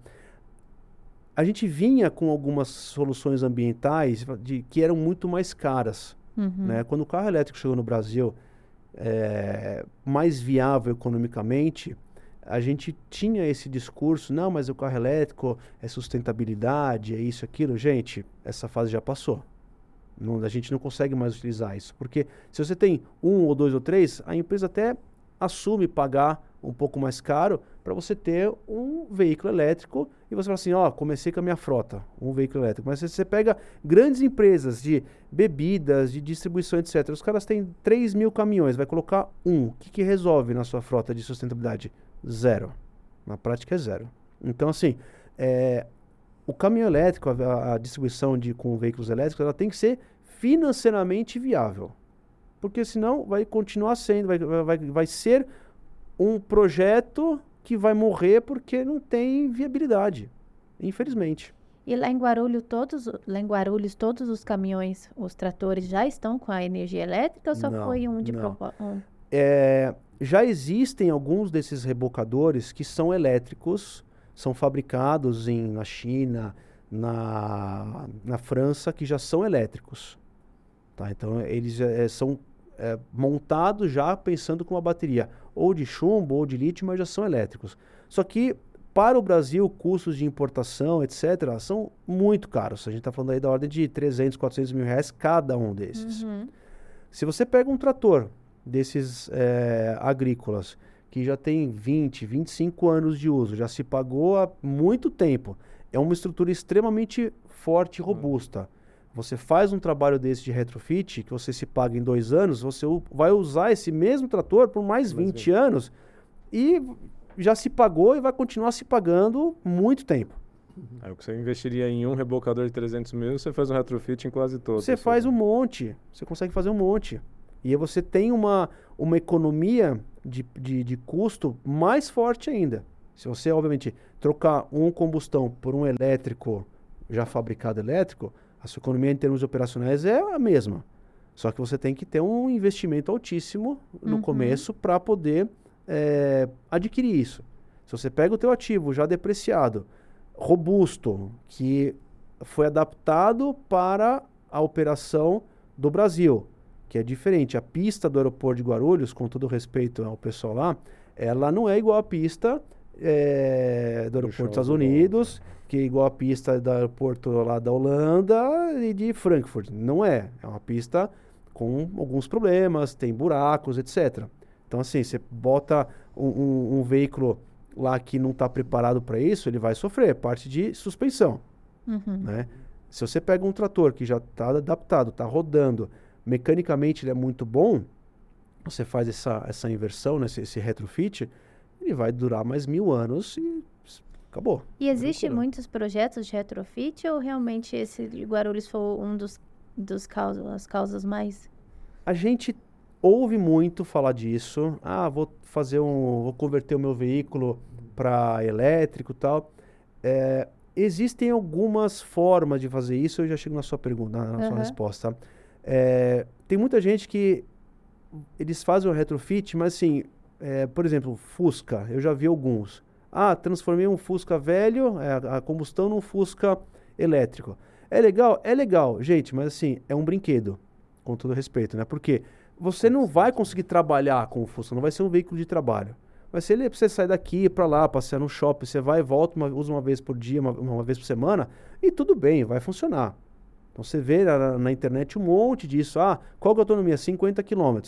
S4: A gente vinha com algumas soluções ambientais de, que eram muito mais caras. Uhum. Né? Quando o carro elétrico chegou no Brasil, é, mais viável economicamente, a gente tinha esse discurso, não, mas o carro elétrico é sustentabilidade, é isso, aquilo. Gente, essa fase já passou. Não, a gente não consegue mais utilizar isso. Porque se você tem um ou dois ou três, a empresa até assume pagar um pouco mais caro para você ter um veículo elétrico e você fala assim, ó, oh, comecei com a minha frota, um veículo elétrico. Mas se você pega grandes empresas de bebidas, de distribuição, etc. Os caras têm 3 mil caminhões, vai colocar um. O que, que resolve na sua frota de sustentabilidade? Zero. Na prática é zero. Então, assim, é, o caminhão elétrico, a, a, distribuição de, com veículos elétricos, ela tem que ser financeiramente viável. Porque senão vai continuar sendo, vai, vai, vai ser um projeto que vai morrer porque não tem viabilidade, infelizmente.
S2: E lá em Guarulhos, todos, lá em Guarulhos, todos os caminhões, os tratores já estão com a energia elétrica ou só
S4: não,
S2: foi um de propósito? Um?
S4: É, já existem alguns desses rebocadores que são elétricos, são fabricados em, na China, na, na França, que já são elétricos. Tá? Então, eles é, são é, montados já pensando com uma bateria ou de chumbo ou de lítio, mas já são elétricos. Só que, para o Brasil, custos de importação, etc., são muito caros. A gente está falando aí da ordem de 300, 400 mil reais cada um desses. Uhum. Se você pega um trator desses é, agrícolas que já tem 20, 25 anos de uso, já se pagou há muito tempo. É uma estrutura extremamente forte e robusta. Você faz um trabalho desse de retrofit, que você se paga em dois anos, você vai usar esse mesmo trator por mais 20 anos e já se pagou e vai continuar se pagando muito tempo.
S1: Aí o que você investiria em um rebocador de 300 mil, você faz um retrofit em quase todos.
S4: Você faz um monte, você consegue fazer um monte. E aí você tem uma, uma economia de, de, de custo mais forte ainda. Se você, obviamente, trocar um combustão por um elétrico já fabricado elétrico, a sua economia em termos operacionais é a mesma. Só que você tem que ter um investimento altíssimo no
S2: Uhum.
S4: começo para poder é, adquirir isso. Se você pega o teu ativo já depreciado, robusto, que foi adaptado para a operação do Brasil, que é diferente. A pista do aeroporto de Guarulhos, com todo respeito ao pessoal lá, ela não é igual à pista é, do aeroporto dos Estados Unidos, que é igual à pista do aeroporto lá da Holanda e de Frankfurt. Não é. É uma pista com alguns problemas, tem buracos, etc. Então, assim, você bota um, um- um veículo lá que não está preparado para isso, ele vai sofrer. É parte de suspensão
S2: Uhum.
S4: né? Se você pega um trator que já está adaptado, está rodando, mecanicamente ele é muito bom, você faz essa, essa inversão, né, esse, esse retrofit, ele vai durar mais mil anos e acabou.
S2: E existe
S4: Tranquilo.
S2: muitos projetos de retrofit ou realmente esse de Guarulhos foi um dos, dos causas, as causas mais?
S4: A gente ouve muito falar disso. Ah, vou fazer um, vou converter o meu veículo para elétrico e tal. É, existem algumas formas de fazer isso. Eu já chego na sua pergunta, na, na sua resposta. É, tem muita gente que eles fazem o retrofit, mas assim, é, por exemplo, Fusca, eu já vi alguns. Ah, transformei um Fusca velho, a, a combustão num Fusca elétrico. É legal? É legal, gente, mas assim, é um brinquedo, com todo respeito, né? Porque você não vai conseguir trabalhar com o Fusca, não vai ser um veículo de trabalho. Vai ser ele você sair daqui para lá, passear no shopping, você vai e volta, uma, usa uma vez por dia, uma, uma vez por semana, e tudo bem, vai funcionar. Então você vê na, na internet um monte disso. Ah, qual é a autonomia? 50 km.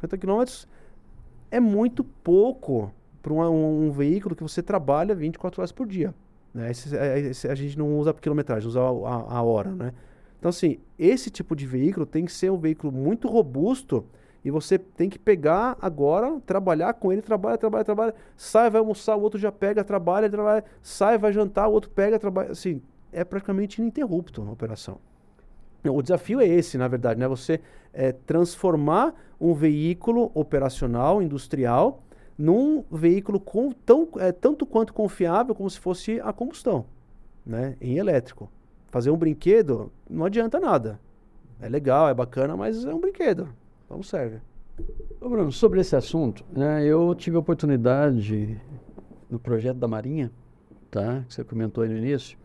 S4: 50 km é muito pouco para um, um veículo que você trabalha 24 horas por dia. Né? Esse- é- esse a gente não usa por quilometragem, usa a, a- a hora, né? Então, assim, esse tipo de veículo tem que ser um veículo muito robusto e você tem que pegar agora, trabalhar com ele, trabalha, trabalha, trabalha, sai, vai almoçar, o outro já pega, trabalha, trabalha, sai, vai jantar, o outro pega, trabalha, assim, é praticamente ininterrupto a operação. O desafio é esse, na verdade, né? Você é, transformar um veículo operacional, industrial, num veículo com tão, é, tanto quanto confiável como se fosse a combustão, né? Em elétrico. Fazer um brinquedo não adianta nada. É legal, é bacana, mas é um brinquedo. Não serve.
S3: Ô Bruno, sobre esse assunto, né, eu tive a oportunidade no projeto da Marinha, tá, que você comentou aí no início,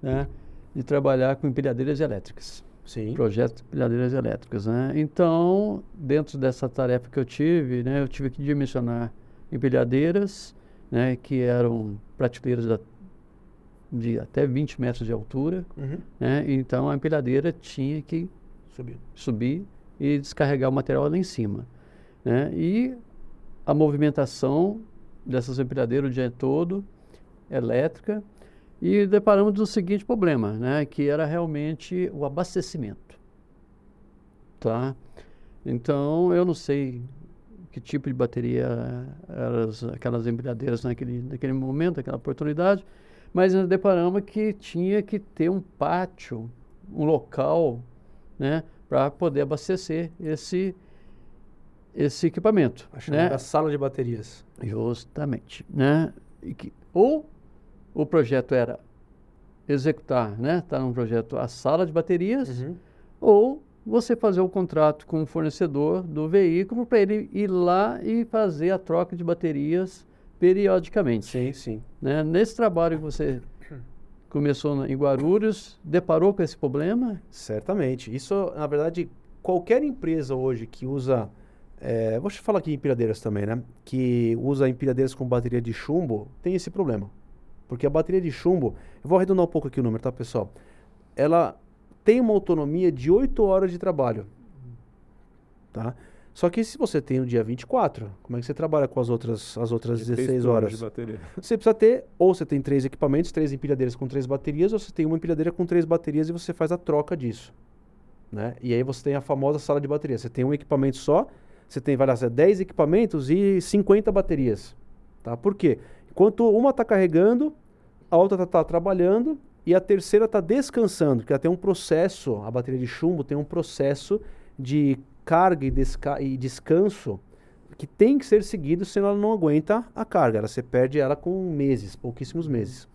S3: né, de trabalhar com empilhadeiras elétricas.
S4: Sim.
S3: Projeto de empilhadeiras elétricas, né? Então, dentro dessa tarefa que eu tive, né, eu tive que dimensionar empilhadeiras, né, que eram prateleiras da- de até 20 metros de altura,
S4: Uhum.
S3: né? Então a empilhadeira tinha que
S4: Subiu.
S3: subir e descarregar o material lá em cima. Né? E a movimentação dessas empilhadeiras o dia todo, elétrica, e deparamos do seguinte problema, né? que era realmente o abastecimento. Tá? Então, eu não sei que tipo de bateria eram as- aquelas empilhadeiras naquele, naquele momento, naquela oportunidade, mas nós deparamos que tinha que ter um pátio, um local, né, para poder abastecer esse esse equipamento,
S4: A
S3: né?
S4: sala de baterias.
S3: Justamente, né? E que, ou o projeto era executar, né? Tá num projeto a sala de baterias,
S4: Uhum.
S3: ou você fazer o contrato com o fornecedor do veículo para ele ir lá e fazer a troca de baterias periodicamente.
S4: Sim, sim.
S3: Né? Nesse trabalho que você começou em Guarulhos, deparou com esse problema?
S4: Certamente. Isso, na verdade, qualquer empresa hoje que usa. É, vou te falar aqui em empilhadeiras também, né? Que usa empilhadeiras com bateria de chumbo, tem esse problema. Porque a bateria de chumbo. Eu vou arredondar um pouco aqui o número, tá, pessoal? Ela tem uma autonomia de 8 horas de trabalho. Tá? Só que se você tem o dia 24, como é que você trabalha com as outras, as outras 16
S1: turnos
S4: horas? *laughs* Você precisa ter, ou você tem três equipamentos, três empilhadeiras com três baterias, ou você tem uma empilhadeira com três baterias e você faz a troca disso. Né? E aí você tem a famosa sala de bateria. Você tem um equipamento só, você tem vai lá, você tem 10 equipamentos e 50 baterias. Tá? Por quê? Enquanto uma está carregando, a outra está trabalhando e a terceira está descansando, porque ela tem um processo, a bateria de chumbo tem um processo de carga e, desca e descanso que tem que ser seguido, senão ela não aguenta a carga. Ela, você perde ela com meses, pouquíssimos meses.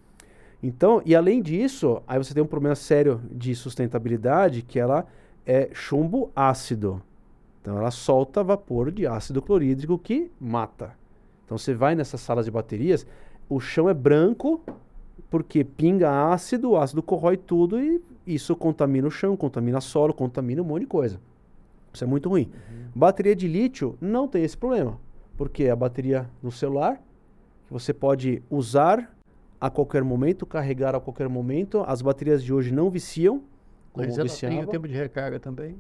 S4: Então, e além disso, aí você tem um problema sério de sustentabilidade, que ela é chumbo ácido. Então ela solta vapor de ácido clorídrico que mata. Então você vai nessas salas de baterias, o chão é branco porque pinga ácido, o ácido corrói tudo e isso contamina o chão, contamina solo, contamina um monte de coisa. Isso é muito ruim. Uhum. Bateria de lítio não tem esse problema, porque a bateria no celular que você pode usar a qualquer momento, carregar a qualquer momento. As baterias de hoje não viciam.
S3: Mas ela viciava. tem o tempo de recarga também?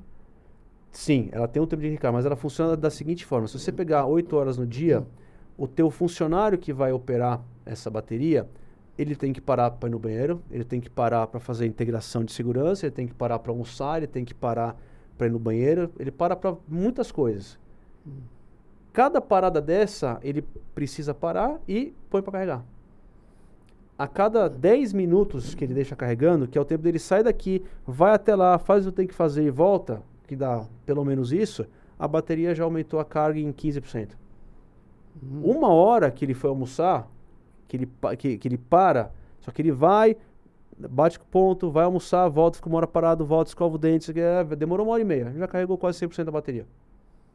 S4: Sim, ela tem um tempo de recarga, mas ela funciona da seguinte forma: se você pegar 8 horas no dia, o teu funcionário que vai operar essa bateria, ele tem que parar para ir no banheiro, ele tem que parar para fazer integração de segurança, ele tem que parar para almoçar, ele tem que parar para ir no banheiro, ele para para muitas coisas. Hum. Cada parada dessa, ele precisa parar e põe para carregar. A cada 10 minutos que ele deixa carregando, que é o tempo dele sair daqui, vai até lá, faz o que tem que fazer e volta, que dá pelo menos isso, a bateria já aumentou a carga em 15%. Uhum. Uma hora que ele foi almoçar, que ele, que, que ele para, só que ele vai, bate com ponto, vai almoçar, volta, fica uma hora parado, volta, escova o dente, é, demorou uma hora e meia, já carregou quase 100% da bateria.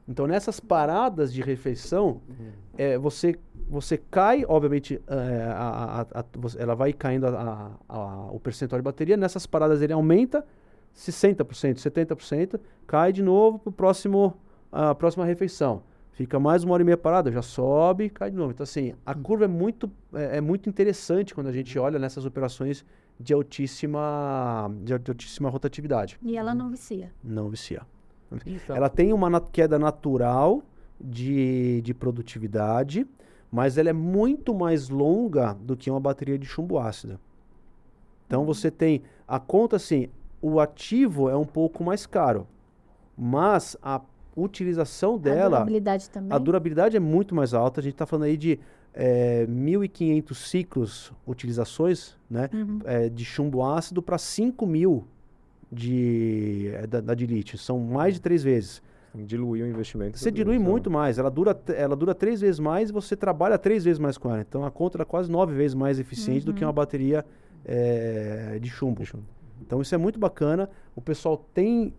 S4: Então, nessas paradas de refeição, uhum. é, você, você cai, obviamente, é, a, a, a, ela vai caindo o percentual de bateria, nessas paradas ele aumenta 60%, 70%, cai de novo para a próxima refeição. Fica mais uma hora e meia parada, já sobe, cai de novo. Então, assim, a hum. curva é muito, é, é muito interessante quando a gente olha nessas operações de altíssima, de, altíssima rotatividade.
S2: E ela não vicia?
S4: Não vicia. Então. Ela tem uma queda natural de, de produtividade, mas ela é muito mais longa do que uma bateria de chumbo ácido. Então, uhum. você tem a conta assim, o ativo é um pouco mais caro, mas a utilização dela.
S2: A durabilidade também.
S4: A durabilidade é muito mais alta. A gente está falando aí de é, 1.500 ciclos, utilizações, né? Uhum. É, de chumbo ácido para 5.000 de, é, da, da de lítio. São mais de três vezes.
S1: Diluir o investimento.
S4: Você dilui então. muito mais. Ela dura, ela dura três vezes mais e você trabalha três vezes mais com ela. Então a conta é quase nove vezes mais eficiente uhum. do que uhum. uma bateria é, de, chumbo. de chumbo. Então isso é muito bacana. O pessoal tem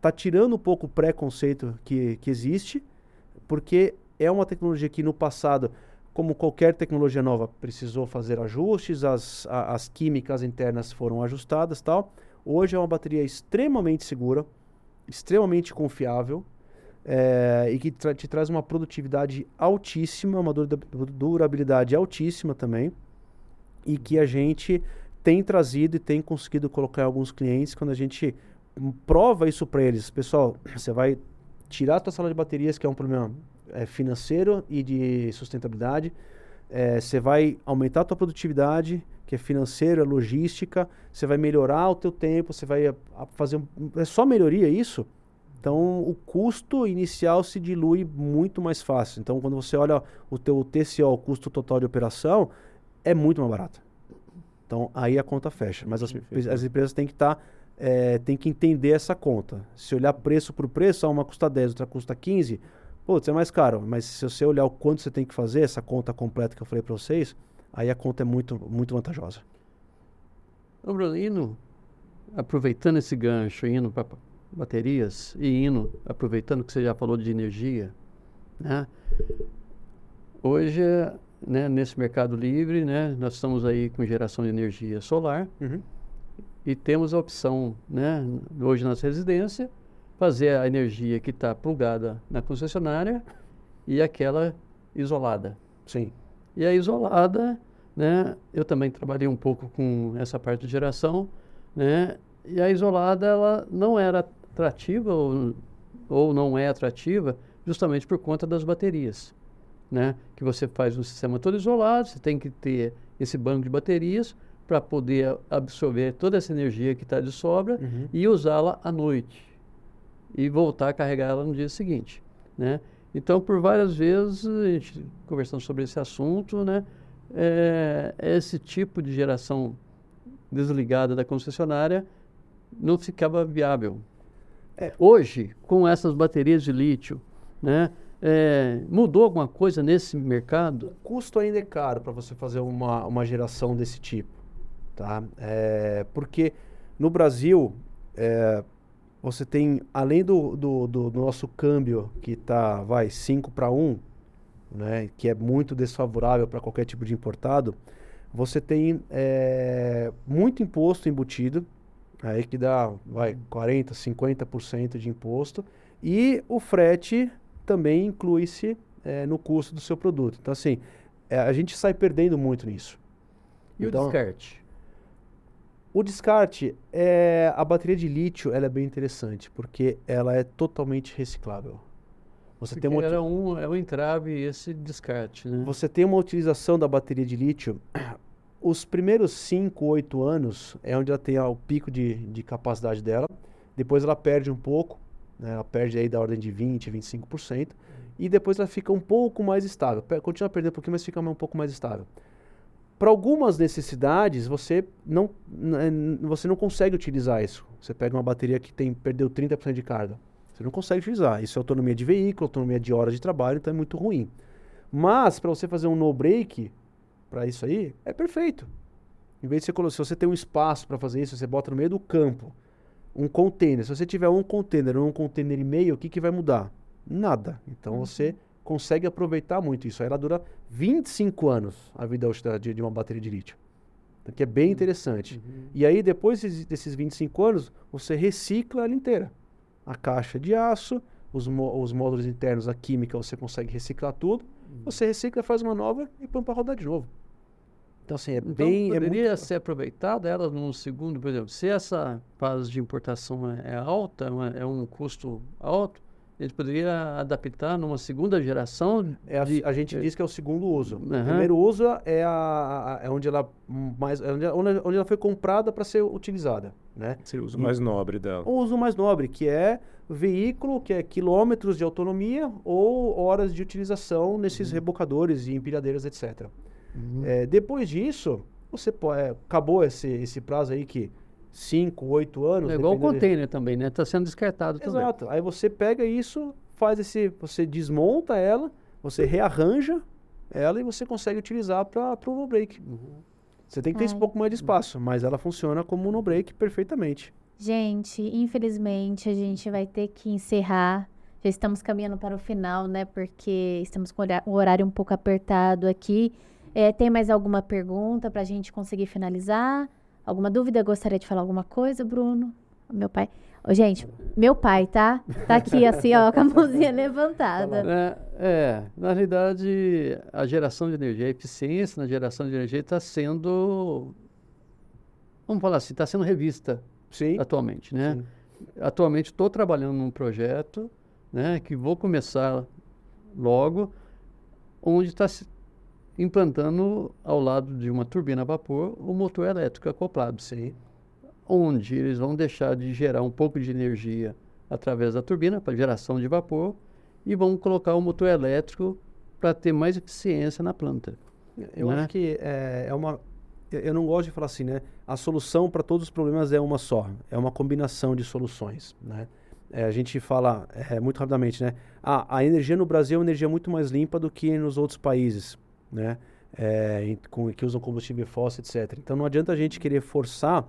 S4: é, tá tirando um pouco o preconceito que, que existe, porque é uma tecnologia que no passado, como qualquer tecnologia nova, precisou fazer ajustes, as, a, as químicas internas foram ajustadas tal. Hoje é uma bateria extremamente segura, extremamente confiável é, e que tra te traz uma produtividade altíssima, uma durabilidade altíssima também e que a gente tem trazido e tem conseguido colocar em alguns clientes quando a gente prova isso para eles. Pessoal, você vai tirar a tua sala de baterias, que é um problema é, financeiro e de sustentabilidade. É, você vai aumentar a tua produtividade, que é financeiro, é logística. Você vai melhorar o teu tempo, você vai a, a fazer... Um, é só melhoria isso. Então, o custo inicial se dilui muito mais fácil. Então, quando você olha o teu TCO, o custo total de operação, é muito mais barato. Então, aí a conta fecha. Mas as, as empresas têm que estar... Tá é, tem que entender essa conta. Se olhar preço por preço, uma custa 10, outra custa 15, putz, é mais caro. Mas se você olhar o quanto você tem que fazer, essa conta completa que eu falei para vocês, aí a conta é muito, muito vantajosa.
S3: Ô Bruno, indo, aproveitando esse gancho, indo para baterias e indo, aproveitando que você já falou de energia, né? Hoje, né, nesse mercado livre, né, nós estamos aí com geração de energia solar. Uhum e temos a opção, né, hoje nas residências, fazer a energia que está plugada na concessionária e aquela isolada.
S4: Sim.
S3: E a isolada, né, eu também trabalhei um pouco com essa parte de geração, né, e a isolada ela não era atrativa ou, ou não é atrativa justamente por conta das baterias, né, que você faz um sistema todo isolado, você tem que ter esse banco de baterias para poder absorver toda essa energia que está de sobra uhum. e usá-la à noite e voltar a carregar ela no dia seguinte, né? Então, por várias vezes, a gente conversando sobre esse assunto, né? É, esse tipo de geração desligada da concessionária não ficava viável. É. Hoje, com essas baterias de lítio, né? É, mudou alguma coisa nesse mercado?
S4: O custo ainda é caro para você fazer uma, uma geração desse tipo. Tá? É, porque no Brasil, é, você tem, além do, do, do nosso câmbio, que está, vai, 5 para 1, né, que é muito desfavorável para qualquer tipo de importado, você tem é, muito imposto embutido, aí que dá, vai, 40%, 50% de imposto, e o frete também inclui-se é, no custo do seu produto. Então, assim, é, a gente sai perdendo muito nisso.
S3: E
S4: então,
S3: o descarte?
S4: O descarte, é, a bateria de lítio ela é bem interessante, porque ela é totalmente reciclável.
S3: Você porque tem uma, era um, é um entrave esse descarte, né?
S4: Você tem uma utilização da bateria de lítio, os primeiros 5, 8 anos é onde ela tem ó, o pico de, de capacidade dela, depois ela perde um pouco, né? ela perde aí da ordem de 20, 25%, e depois ela fica um pouco mais estável. Continua perdendo um pouquinho, mas fica um pouco mais estável. Para algumas necessidades, você não, você não consegue utilizar isso. Você pega uma bateria que tem perdeu 30% de carga. Você não consegue utilizar. Isso é autonomia de veículo, autonomia de horas de trabalho, então é muito ruim. Mas, para você fazer um no-break, para isso aí, é perfeito. Em vez de você colocar, se você tem um espaço para fazer isso, você bota no meio do campo um container. Se você tiver um container ou um container e meio, o que, que vai mudar? Nada. Então uhum. você consegue aproveitar muito isso. Aí ela dura 25 anos a vida útil de, de uma bateria de lítio. Então, que é bem interessante. Uhum. E aí, depois desses 25 anos, você recicla ela inteira. A caixa de aço, os, os módulos internos, a química, você consegue reciclar tudo. Uhum. Você recicla, faz uma nova e põe para rodar de novo.
S3: Então, assim, é então, bem... Poderia é muito... ser aproveitada ela num segundo, por exemplo, se essa fase de importação é, é alta, é, é um custo alto, ele poderia adaptar numa segunda geração?
S4: É a, de, a gente é, diz que é o segundo uso. Uhum. O primeiro uso é, a, a, é onde ela mais é onde, onde ela foi comprada para ser utilizada, né?
S1: Seria o uso mais nobre dela.
S4: O uso mais nobre, que é veículo, que é quilômetros de autonomia ou horas de utilização nesses uhum. rebocadores e empilhadeiras, etc. Uhum. É, depois disso, você pode, é, acabou esse, esse prazo aí que 5, 8 anos.
S3: É igual o container de... também, né? Está sendo descartado
S4: Exato. também. Exato. Aí você pega isso, faz esse. Você desmonta ela, você rearranja ela e você consegue utilizar para o no break. Uhum. Você tem que ter Ai. um pouco mais de espaço, mas ela funciona como no break perfeitamente.
S2: Gente, infelizmente a gente vai ter que encerrar. Já estamos caminhando para o final, né? Porque estamos com o horário um pouco apertado aqui. É, tem mais alguma pergunta para a gente conseguir finalizar? Alguma dúvida? Gostaria de falar alguma coisa, Bruno? Meu pai. Oh, gente, meu pai, tá? Tá aqui assim, ó, com a mãozinha *laughs* levantada.
S3: É, é, na realidade, a geração de energia, a eficiência na geração de energia está sendo, vamos falar assim, está sendo revista Sim. atualmente, né? Sim. Atualmente estou trabalhando num projeto, né, que vou começar logo, onde está implantando ao lado de uma turbina a vapor o motor elétrico acoplado. Sim. Onde eles vão deixar de gerar um pouco de energia através da turbina para geração de vapor e vão colocar o motor elétrico para ter mais eficiência na planta.
S4: Eu né? acho que é, é uma. Eu não gosto de falar assim, né? A solução para todos os problemas é uma só. É uma combinação de soluções, né? É, a gente fala é, muito rapidamente, né? Ah, a energia no Brasil é uma energia muito mais limpa do que nos outros países né? É, com, que usam combustível fóssil, etc. Então não adianta a gente querer forçar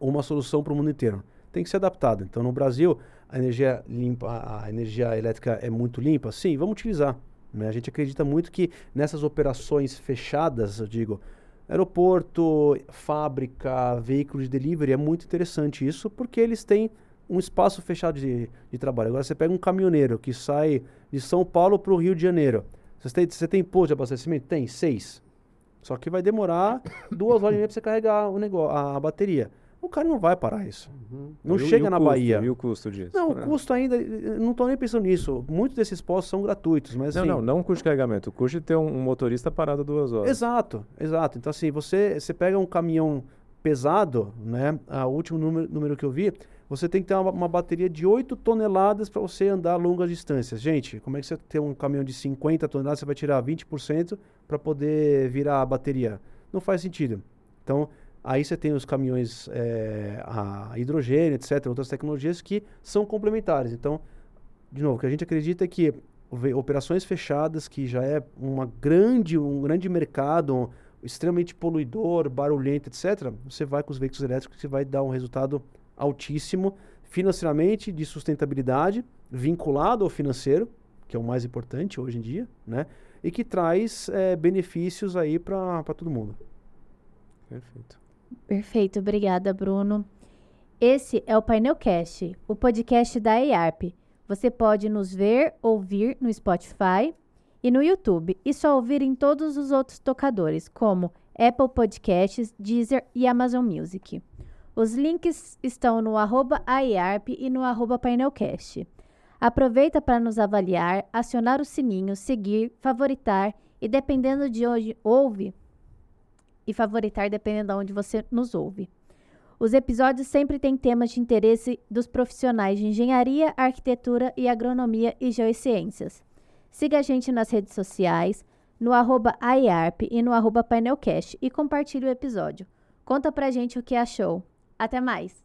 S4: uma solução para o mundo inteiro. Tem que ser adaptado. Então no Brasil a energia limpa, a energia elétrica é muito limpa. Sim, vamos utilizar. Né? A gente acredita muito que nessas operações fechadas, eu digo, aeroporto, fábrica, veículo de delivery, é muito interessante isso, porque eles têm um espaço fechado de, de trabalho. Agora você pega um caminhoneiro que sai de São Paulo para o Rio de Janeiro. Você tem, você tem posto de abastecimento? Tem, seis. Só que vai demorar *coughs* duas horas e meia para você carregar o negócio, a, a, bateria. O cara não vai parar isso. Uhum. Não e chega na
S1: custo,
S4: Bahia.
S1: E o custo disso?
S4: Não, o é. custo ainda. Não estou nem pensando nisso. Muitos desses postos são gratuitos, mas.
S1: Não,
S4: assim,
S1: não, não o custo de carregamento. O custo de ter um, um motorista parado duas horas.
S4: Exato, exato. Então, assim, você, você pega um caminhão pesado, né? O último número, número que eu vi, você tem que ter uma, uma bateria de 8 toneladas para você andar longas distâncias. Gente, como é que você tem um caminhão de 50 toneladas, você vai tirar 20% para poder virar a bateria? Não faz sentido. Então, aí você tem os caminhões é, a hidrogênio, etc., outras tecnologias que são complementares. Então, de novo, o que a gente acredita é que operações fechadas, que já é uma grande, um grande mercado, extremamente poluidor, barulhento, etc., você vai com os veículos elétricos que vai dar um resultado altíssimo, financeiramente, de sustentabilidade, vinculado ao financeiro, que é o mais importante hoje em dia, né? E que traz é, benefícios aí para todo mundo.
S1: Perfeito.
S2: Perfeito, obrigada, Bruno. Esse é o Painelcast, o podcast da EARP. Você pode nos ver, ouvir no Spotify e no YouTube, e só ouvir em todos os outros tocadores, como Apple Podcasts, Deezer e Amazon Music. Os links estão no arroba e no arroba Painelcast. Aproveita para nos avaliar, acionar o sininho, seguir, favoritar e dependendo de onde ouve, e favoritar dependendo de onde você nos ouve. Os episódios sempre têm temas de interesse dos profissionais de engenharia, arquitetura e agronomia e geociências. Siga a gente nas redes sociais, no arroba IARP e no arroba painelcast e compartilhe o episódio. Conta pra gente o que achou. Até mais!